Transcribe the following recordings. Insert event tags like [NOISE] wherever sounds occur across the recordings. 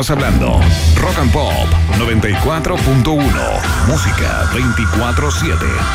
estamos hablando. Rock and Pop 94.1. Música 24-7.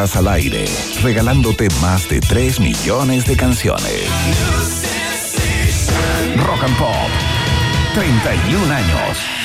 Al aire, regalándote más de 3 millones de canciones. Rock and Pop, 31 años.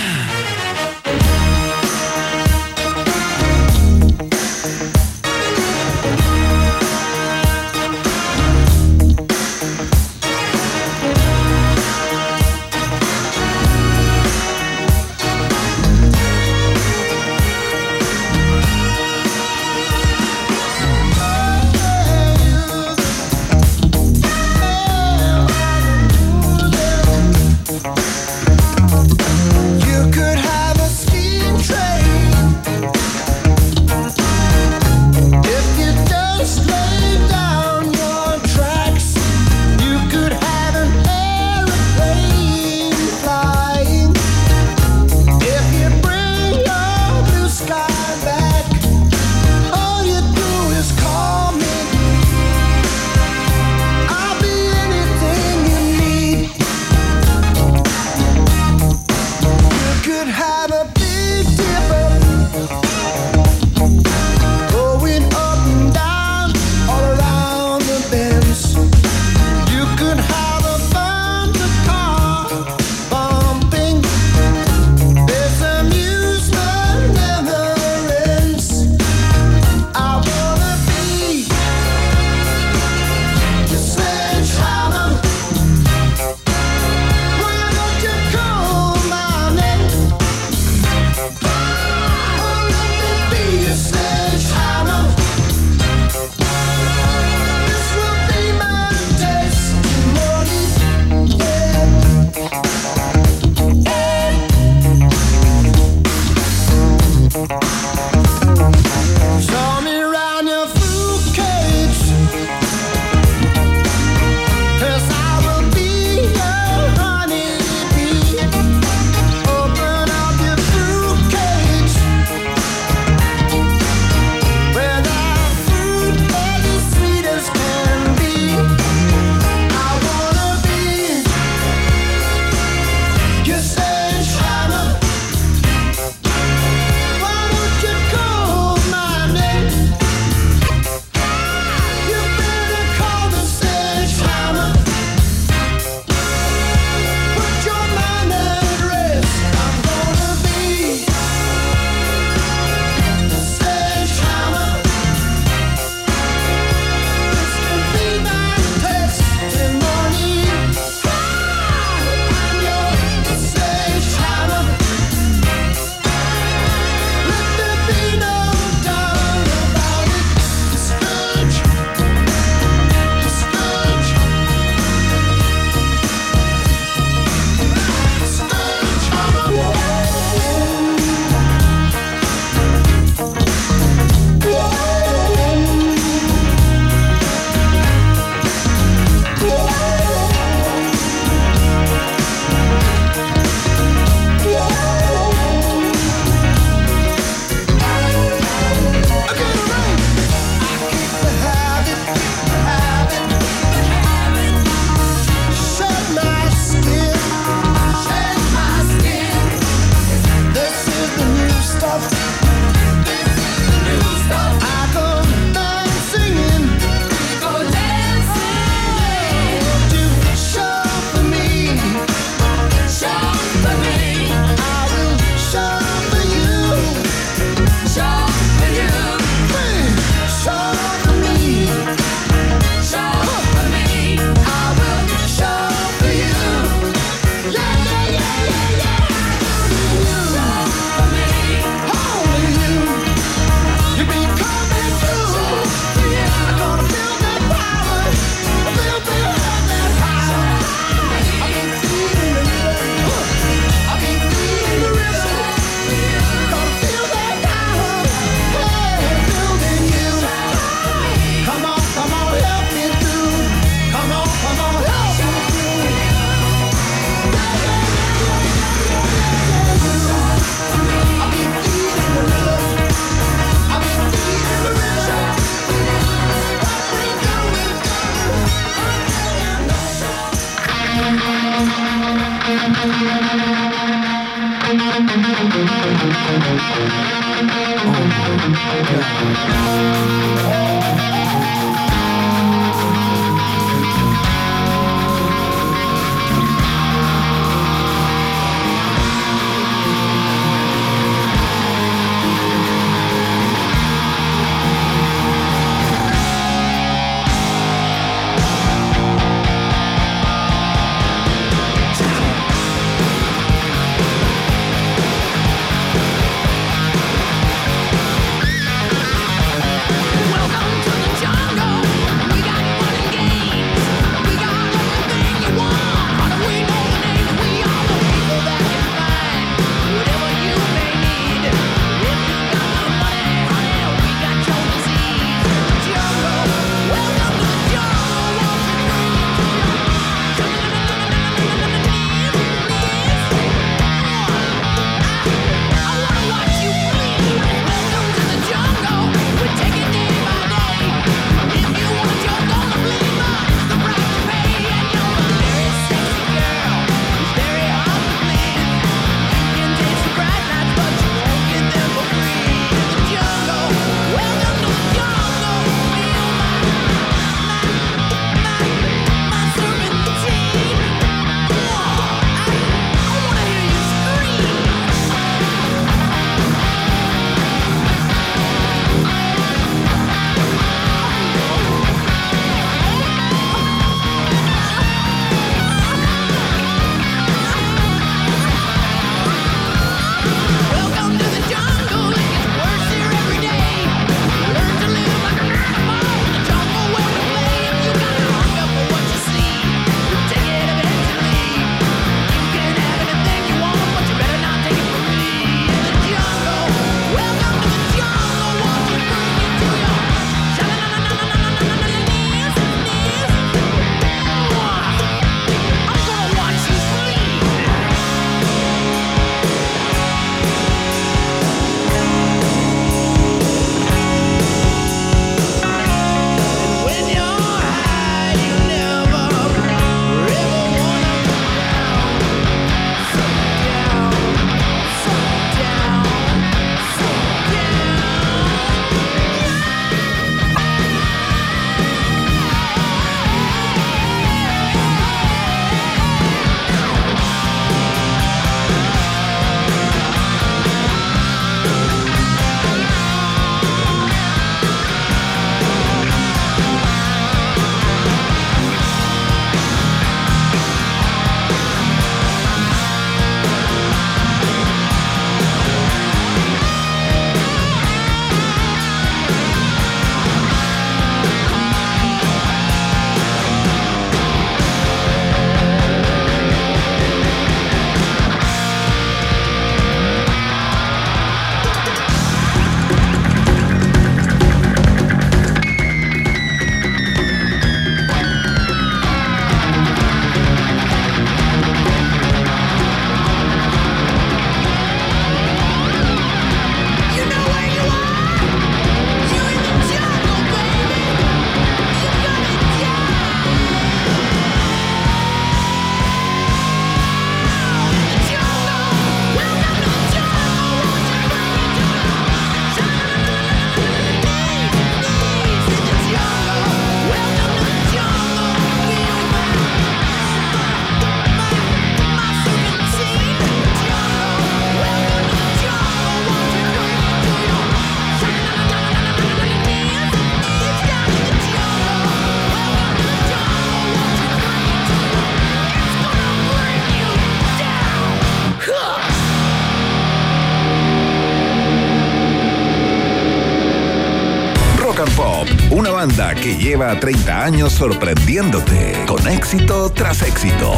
banda que lleva 30 años sorprendiéndote con éxito tras éxito.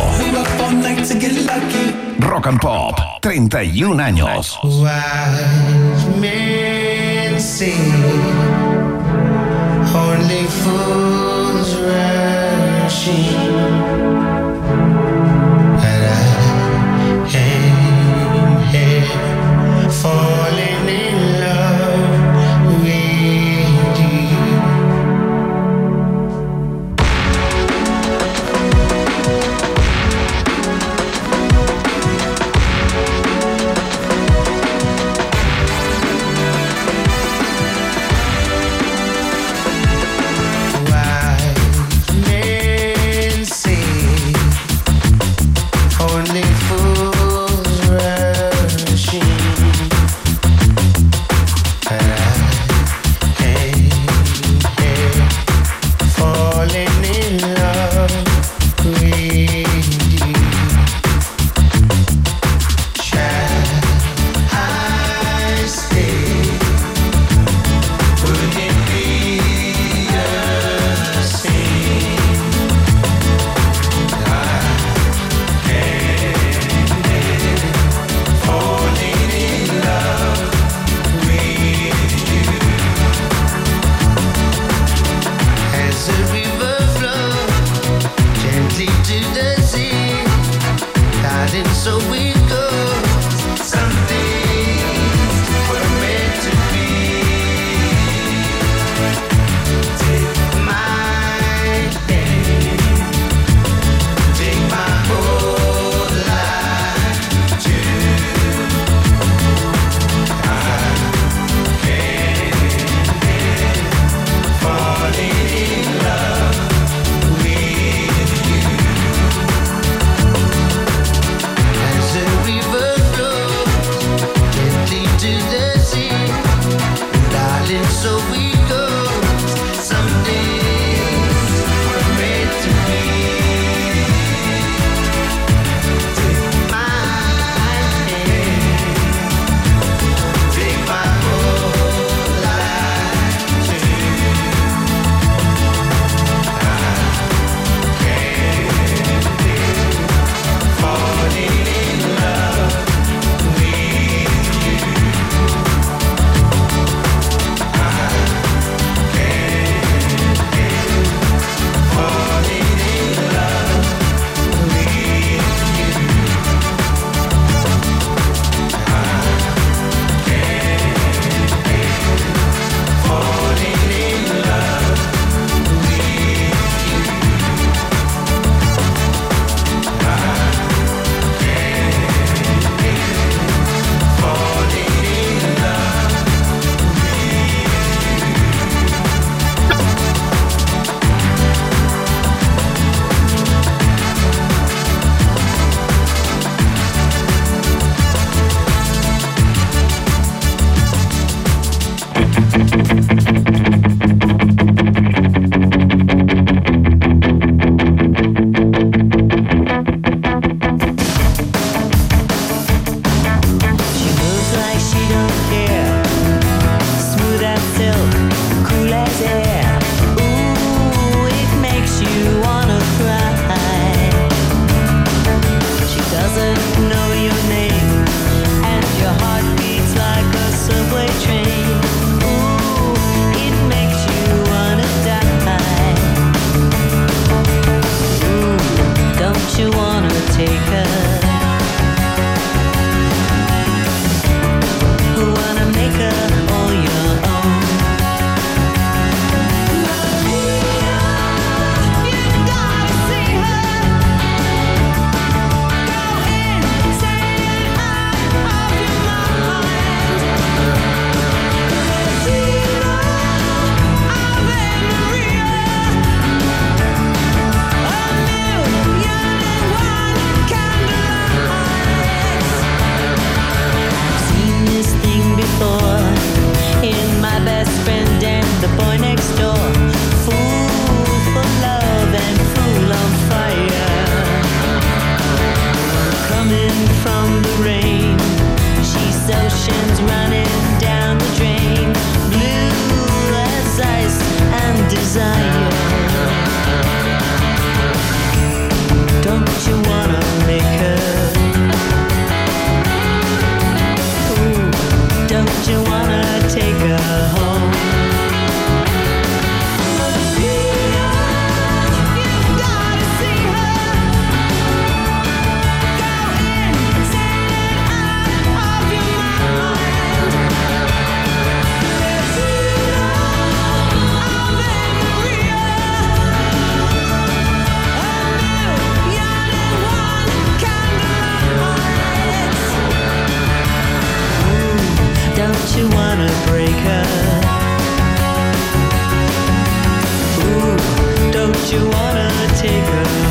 Rock and Pop, 31 años. for you wanna take her?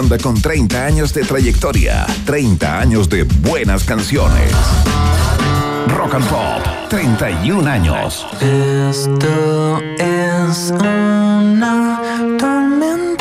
Banda con 30 años de trayectoria, 30 años de buenas canciones. Rock and Pop, 31 años. Esto es una ya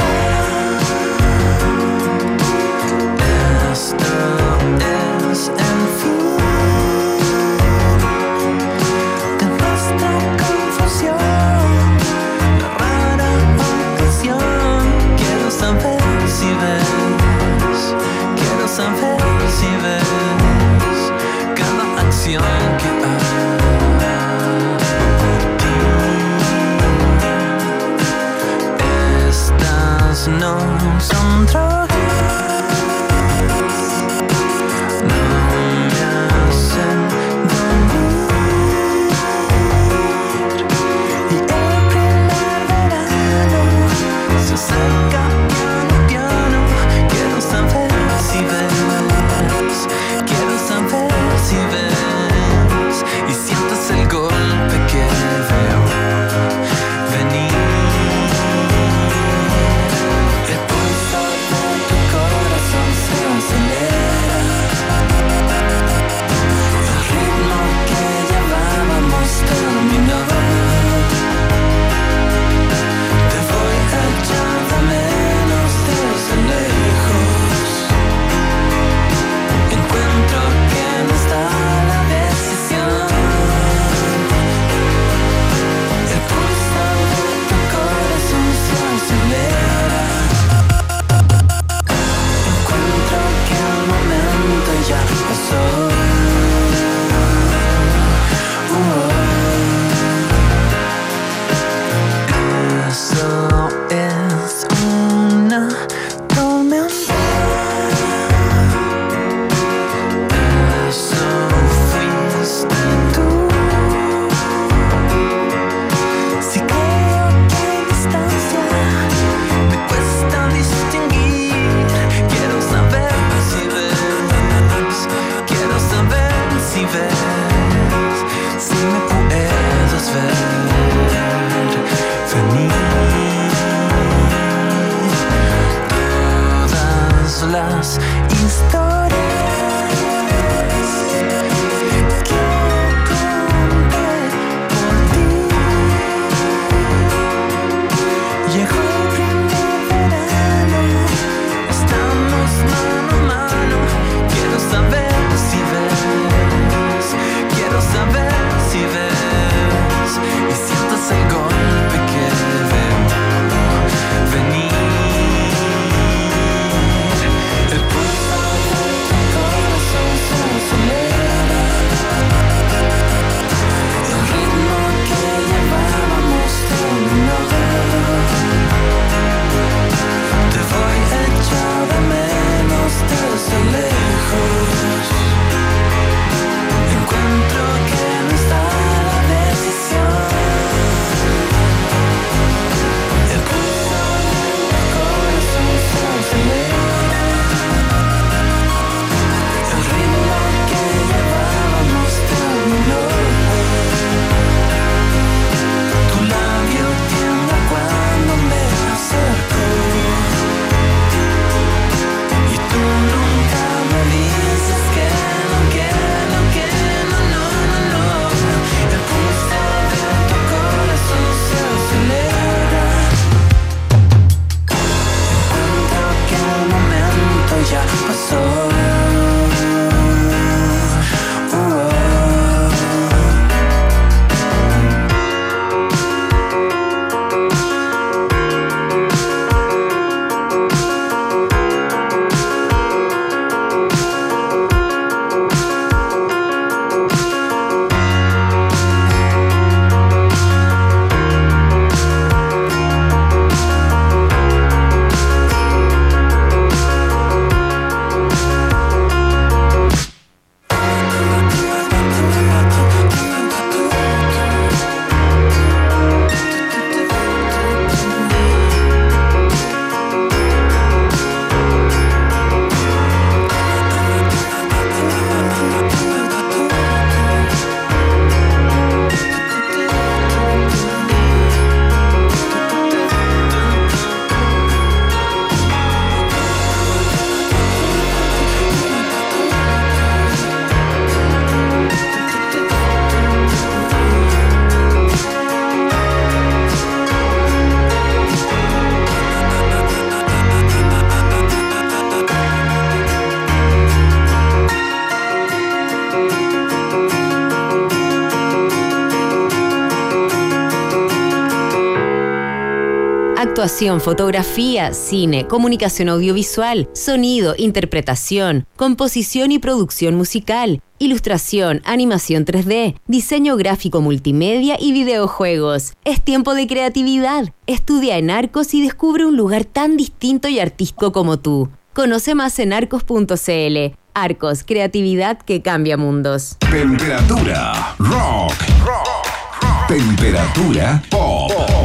Fotografía, cine, comunicación audiovisual, sonido, interpretación, composición y producción musical, ilustración, animación 3D, diseño gráfico multimedia y videojuegos. Es tiempo de creatividad. Estudia en Arcos y descubre un lugar tan distinto y artístico como tú. Conoce más en arcos.cl. Arcos, creatividad que cambia mundos. Temperatura rock. Temperatura pop.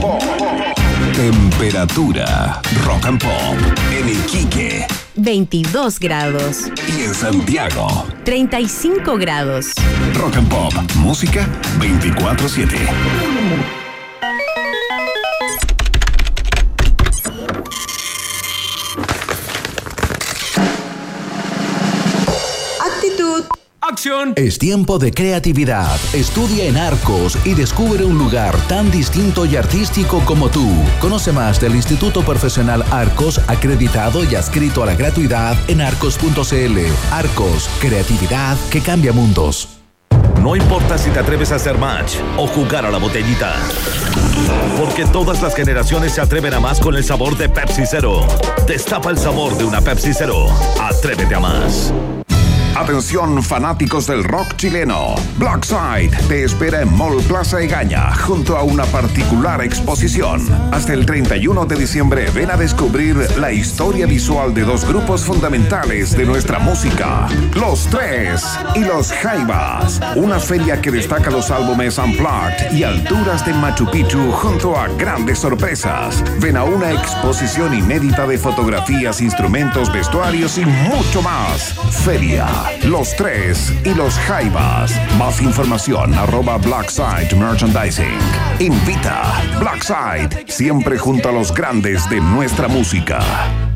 Temperatura rock and pop en Iquique 22 grados. y en Santiago. 35 grados. Rock and pop, música 24/7. ¡Acción! Es tiempo de creatividad. Estudia en Arcos y descubre un lugar tan distinto y artístico como tú. Conoce más del Instituto Profesional Arcos, acreditado y adscrito a la gratuidad en arcos.cl. Arcos, creatividad que cambia mundos. No importa si te atreves a hacer match o jugar a la botellita. Porque todas las generaciones se atreven a más con el sabor de Pepsi Cero. Destapa el sabor de una Pepsi Cero. Atrévete a más. Atención fanáticos del rock chileno. Blackside te espera en Mall Plaza Egaña junto a una particular exposición. Hasta el 31 de diciembre ven a descubrir la historia visual de dos grupos fundamentales de nuestra música. Los Tres y Los Jaivas. Una feria que destaca los álbumes Unplugged y alturas de Machu Picchu junto a grandes sorpresas. Ven a una exposición inédita de fotografías, instrumentos, vestuarios y mucho más. Feria los Tres y Los Jaivas. Más información arroba Blackside Merchandising. Invita Blackside, siempre junto a los grandes de nuestra música.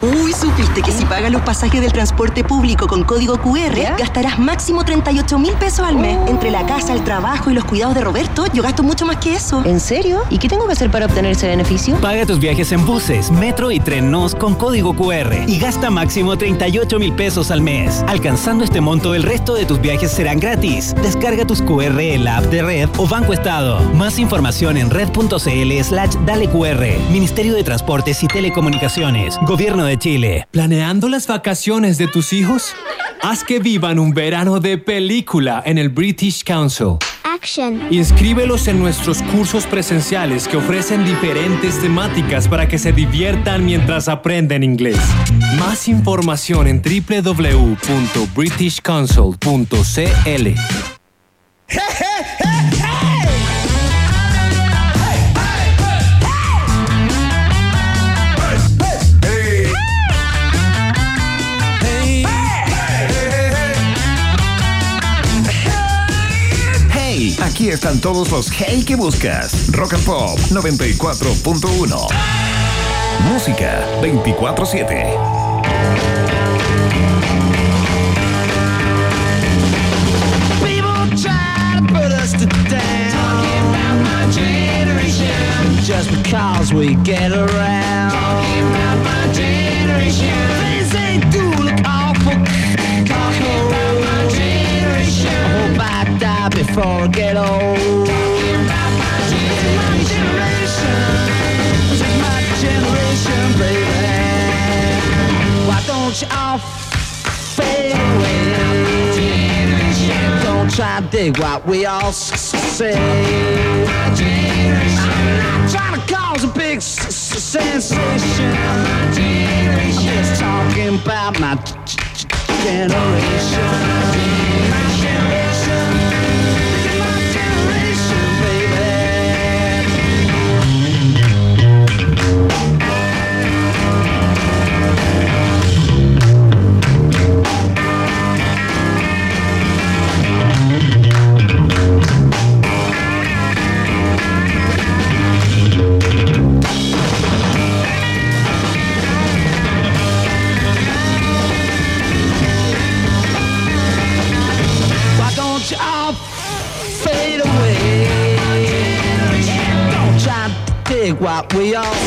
Uy, ¿supiste que si pagas los pasajes del transporte público con código QR, gastarás máximo 38 mil pesos al mes? Entre la casa, el trabajo y los cuidados de Roberto, yo gasto mucho más que eso. ¿En serio? ¿Y qué tengo que hacer para obtener ese beneficio? Paga tus viajes en buses, metro y tren NOS con código QR y gasta máximo 38 mil pesos al mes. Alcanzando este monto, el resto de tus viajes serán gratis. Descarga tus QR en la app de Red o Banco Estado. Más información en red.cl slash dale QR. Ministerio de Transportes y Telecomunicaciones. Gobierno de Chile. ¿Planeando las vacaciones de tus hijos? Haz que vivan un verano de película en el British Council. Action. Inscríbelos en nuestros cursos presenciales que ofrecen diferentes temáticas para que se diviertan mientras aprenden inglés. Más información en www.britishcouncil.cl. [LAUGHS] aquí están todos los hey que buscas. Rock and Pop 94.1. Música 24/7. People try to put us to down. Talking about my generation. Just because we get around. Forget Talking about my generation, my generation, baby. Why don't you all fade away? Don't try to dig what we all say. I'm not trying to cause a big sensation. I'm just talking about my generation.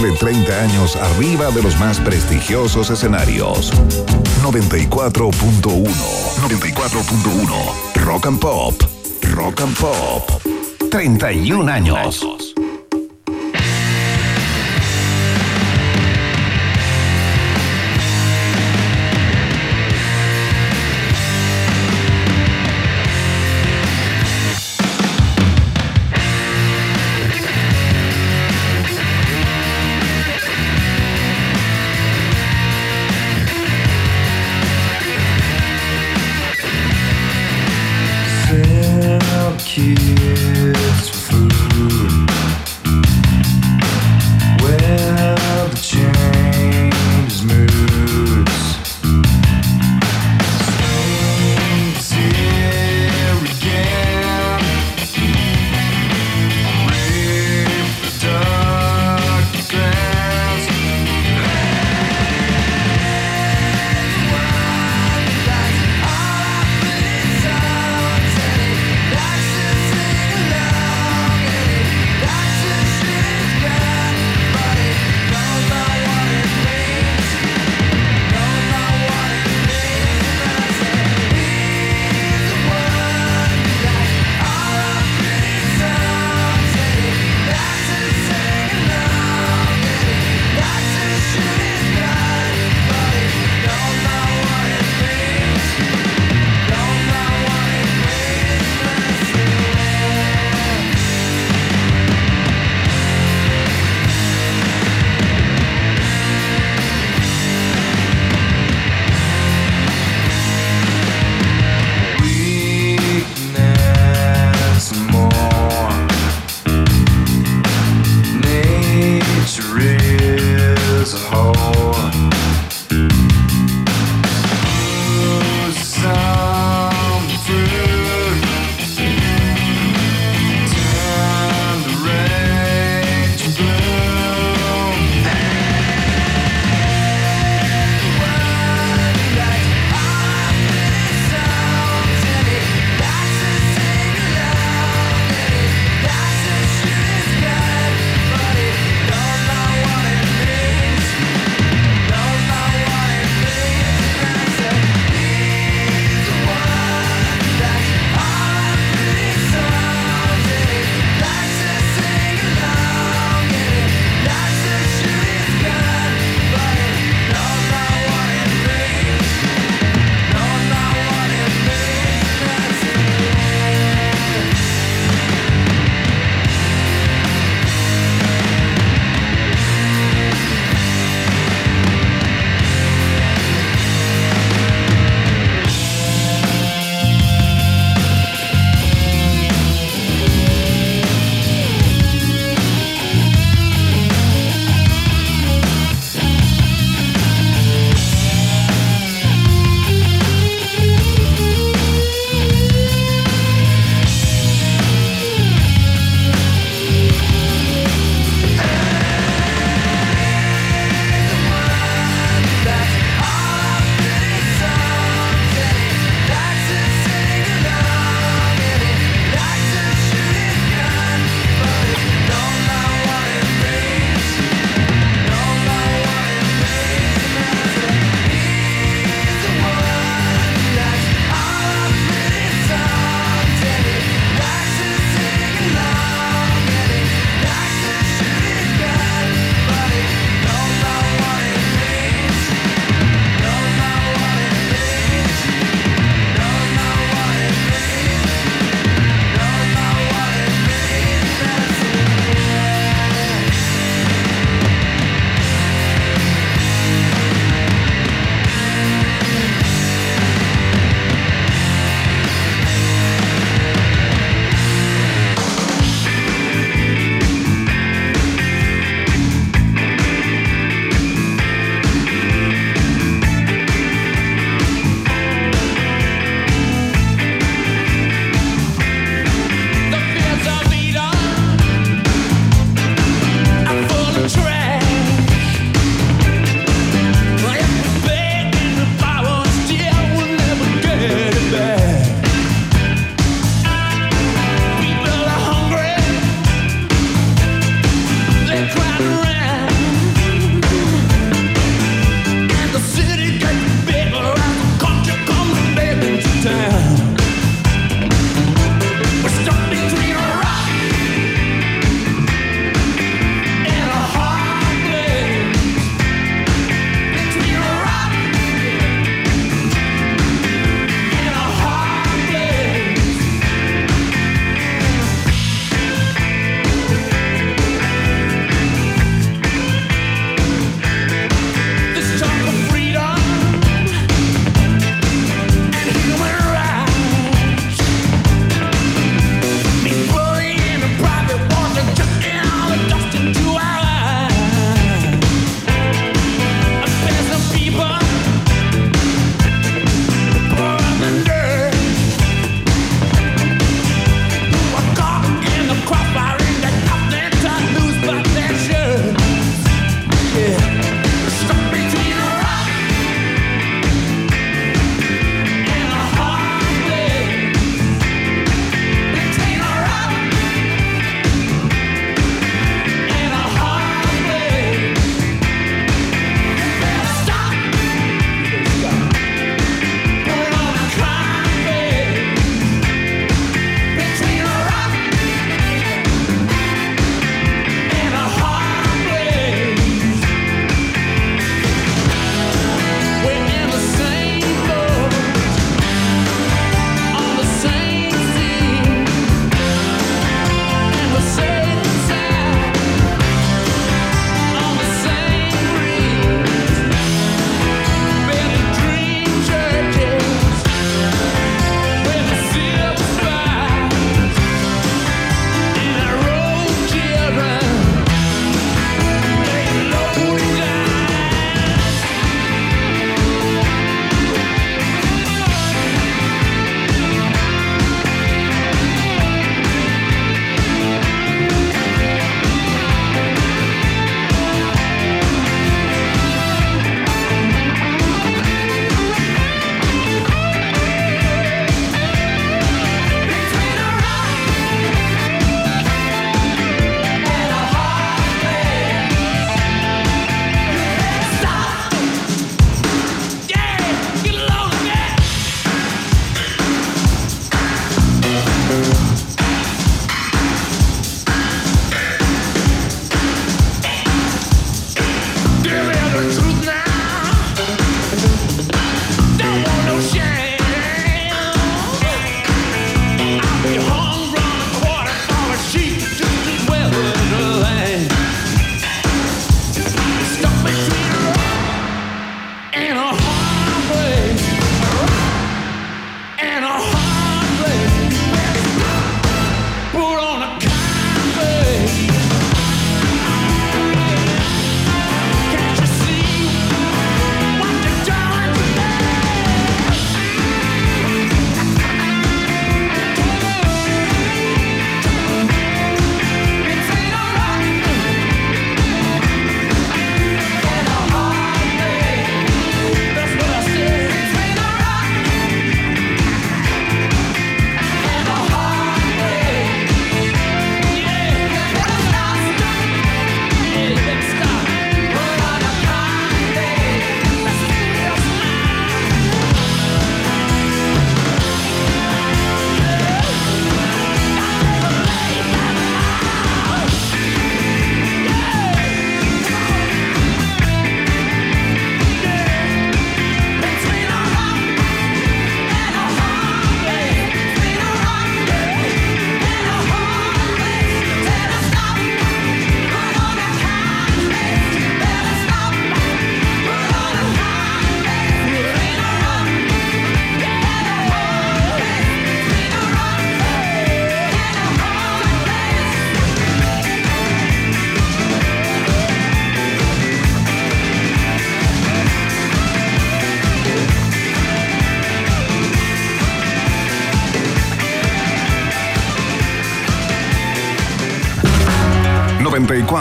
cumple 30 años arriba de los más prestigiosos escenarios. 94.1 94.1 Rock and Pop Rock and Pop 31 años.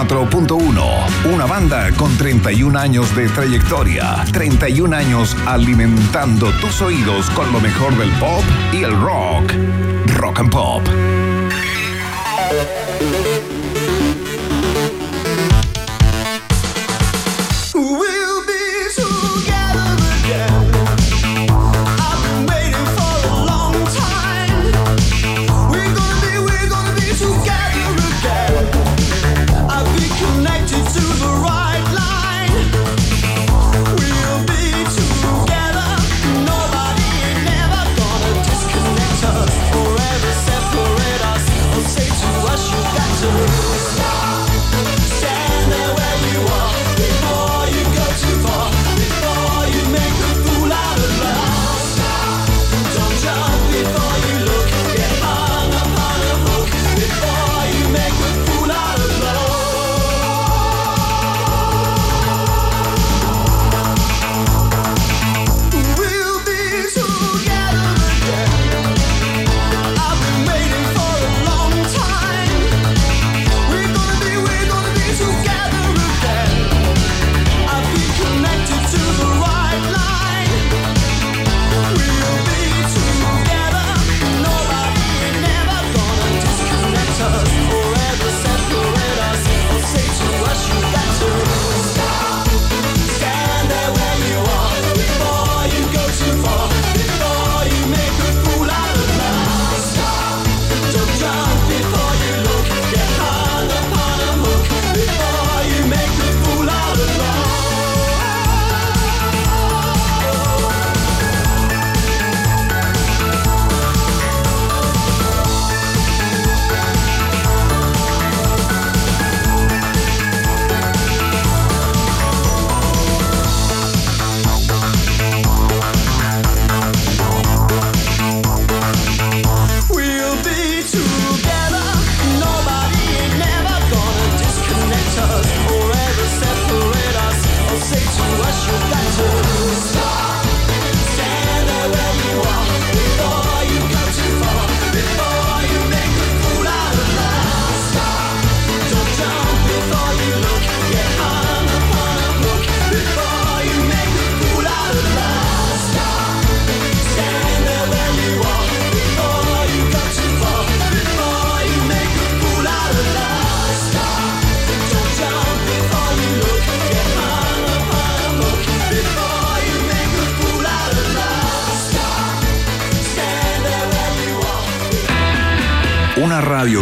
94.1. Una banda con 31 años de trayectoria. 31 años alimentando tus oídos con lo mejor del pop y el rock. Rock and Pop.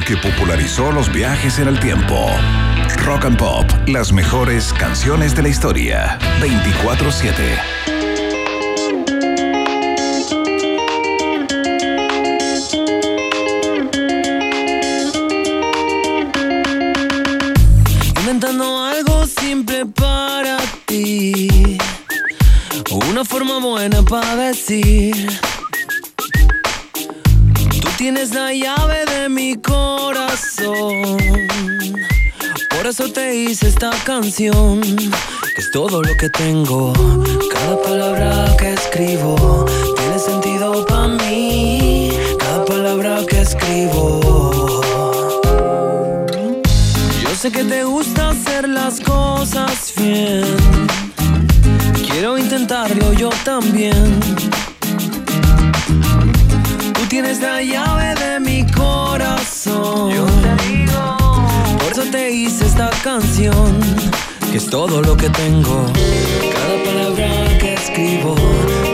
Que popularizó los viajes en el tiempo. Rock and Pop, las mejores canciones de la historia. 24-7. Esta canción, que es todo lo que tengo. Cada palabra que escribo tiene sentido para mí. Cada palabra que escribo. Yo sé que te gusta hacer las cosas bien. Quiero intentarlo yo también tienes la llave de mi corazón. Yo te te hice esta canción, que es todo lo que tengo. Cada palabra que escribo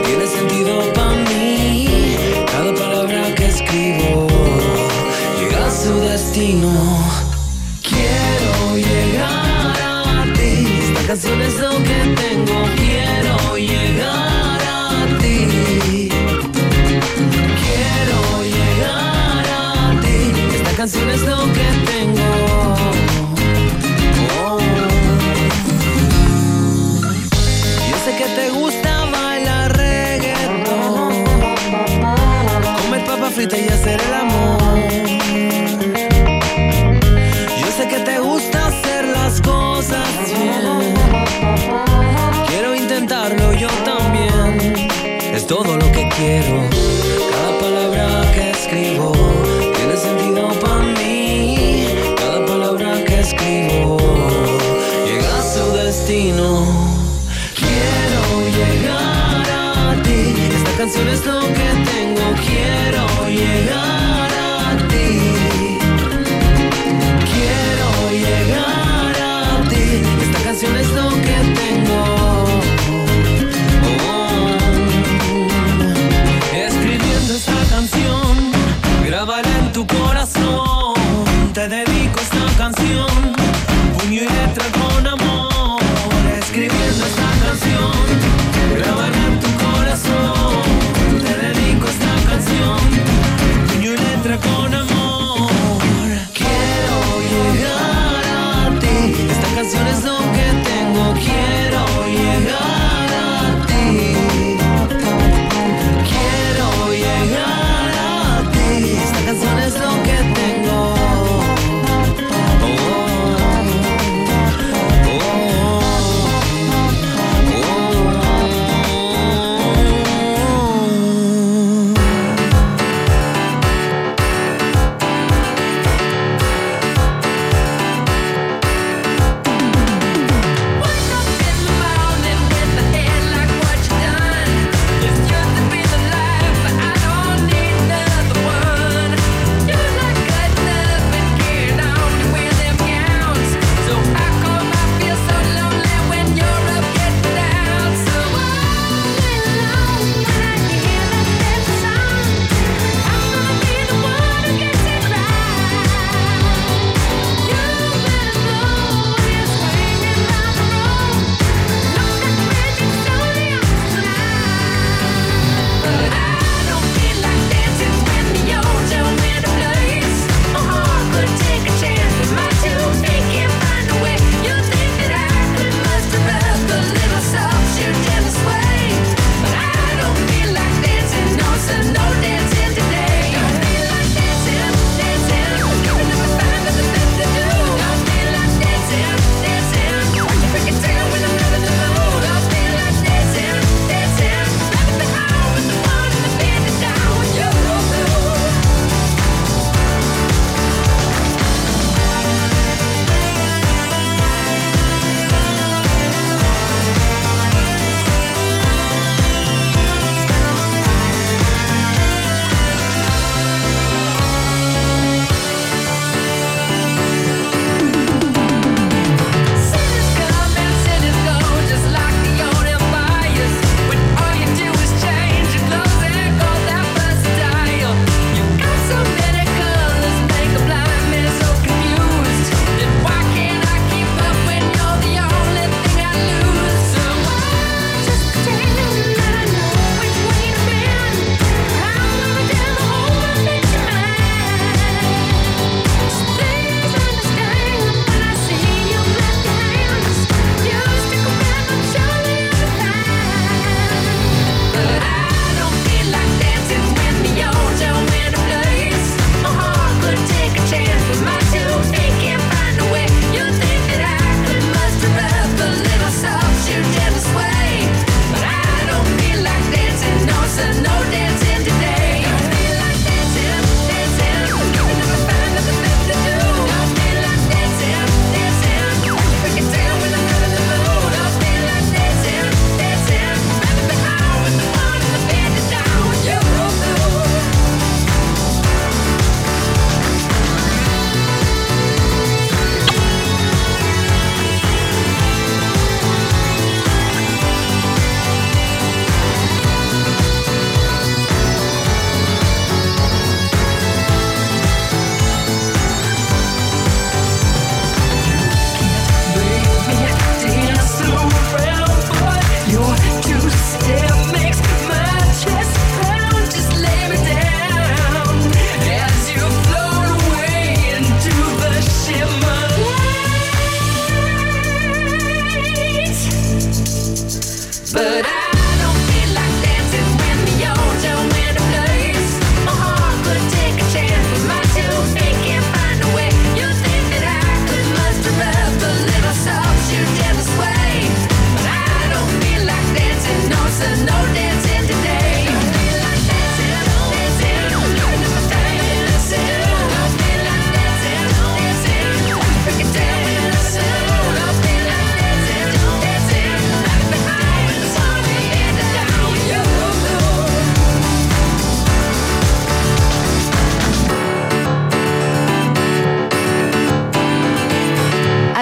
tiene sentido para mí. Cada palabra que escribo llega a su destino. te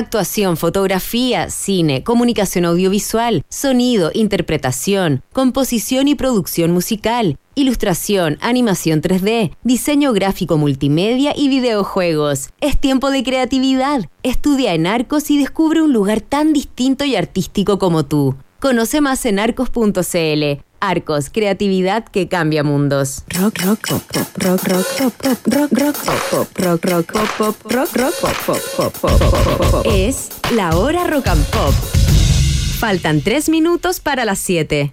actuación, fotografía, cine, comunicación audiovisual, sonido, interpretación, composición y producción musical, ilustración, animación 3D, diseño gráfico multimedia y videojuegos. Es tiempo de creatividad. Estudia en Arcos y descubre un lugar tan distinto y artístico como tú. Conoce más en arcos.cl. Arcos, creatividad que cambia mundos. Rock, rock, pop, pop, rock, rock, pop, pop, rock, rock, pop, pop, rock, rock, pop, pop, rock, rock, pop, pop, pop, pop. Es la hora rock and pop. Faltan tres minutos para las 7.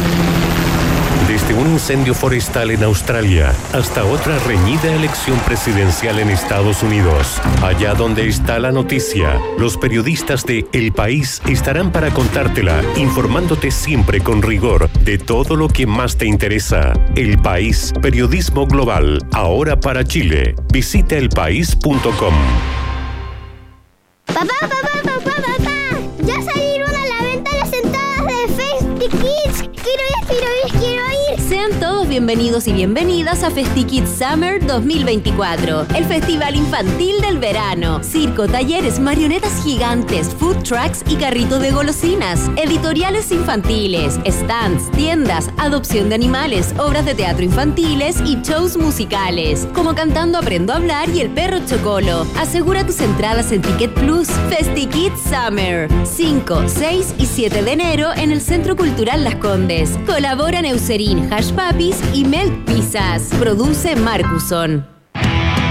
Desde un incendio forestal en Australia hasta otra reñida elección presidencial en Estados Unidos. Allá donde está la noticia, los periodistas de El País estarán para contártela, informándote siempre con rigor de todo lo que más te interesa. El País, periodismo global, ahora para Chile. Visita elpaís.com. Papá, papá, papá, papá. Ya salieron a la venta las entradas de Festi Kids. Quiero ir, quiero ir, quiero ir. Sean todos bienvenidos y bienvenidas a FestiKids Summer 2024, el festival infantil del verano. Circo, talleres, marionetas gigantes, food trucks y carrito de golosinas, editoriales infantiles, stands, tiendas, adopción de animales, obras de teatro infantiles y shows musicales, como Cantando Aprendo a Hablar y El Perro Chocolo. Asegura tus entradas en Ticket Plus. FestiKids Summer, 5, 6 y 7 de enero en el Centro Cultural Las Condes. Colaboran Eucerin, Hash Papis y Milk Pizzas. Produce Marcuson.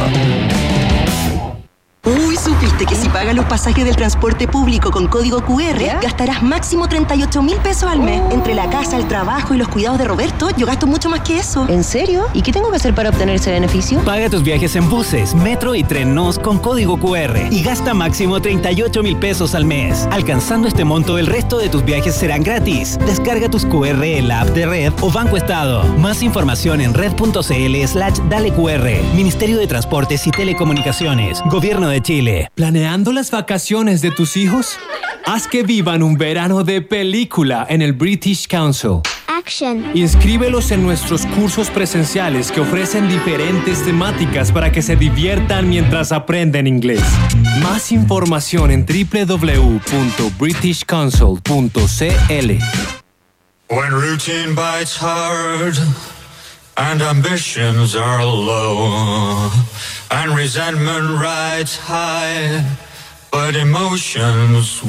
Nova. Uy, ¿supiste que si pagas los pasajes del transporte público con código QR, gastarás máximo 38 mil pesos al mes? Entre la casa, el trabajo y los cuidados de Roberto, yo gasto mucho más que eso. ¿En serio? ¿Y qué tengo que hacer para obtener ese beneficio? Paga tus viajes en buses, metro y tren NOS con código QR y gasta máximo 38 mil pesos al mes. Alcanzando este monto, el resto de tus viajes serán gratis. Descarga tus QR en la app de Red o Banco Estado. Más información en red.cl slash dale QR. Ministerio de Transportes y Telecomunicaciones. Gobierno de Chile. ¿Planeando las vacaciones de tus hijos? Haz que vivan un verano de película en el British Council. Action. Inscríbelos en nuestros cursos presenciales que ofrecen diferentes temáticas para que se diviertan mientras aprenden inglés. Más información en www.britishcouncil.cl. When routine bites hard and ambitions are low. And resentment rides high, but emotions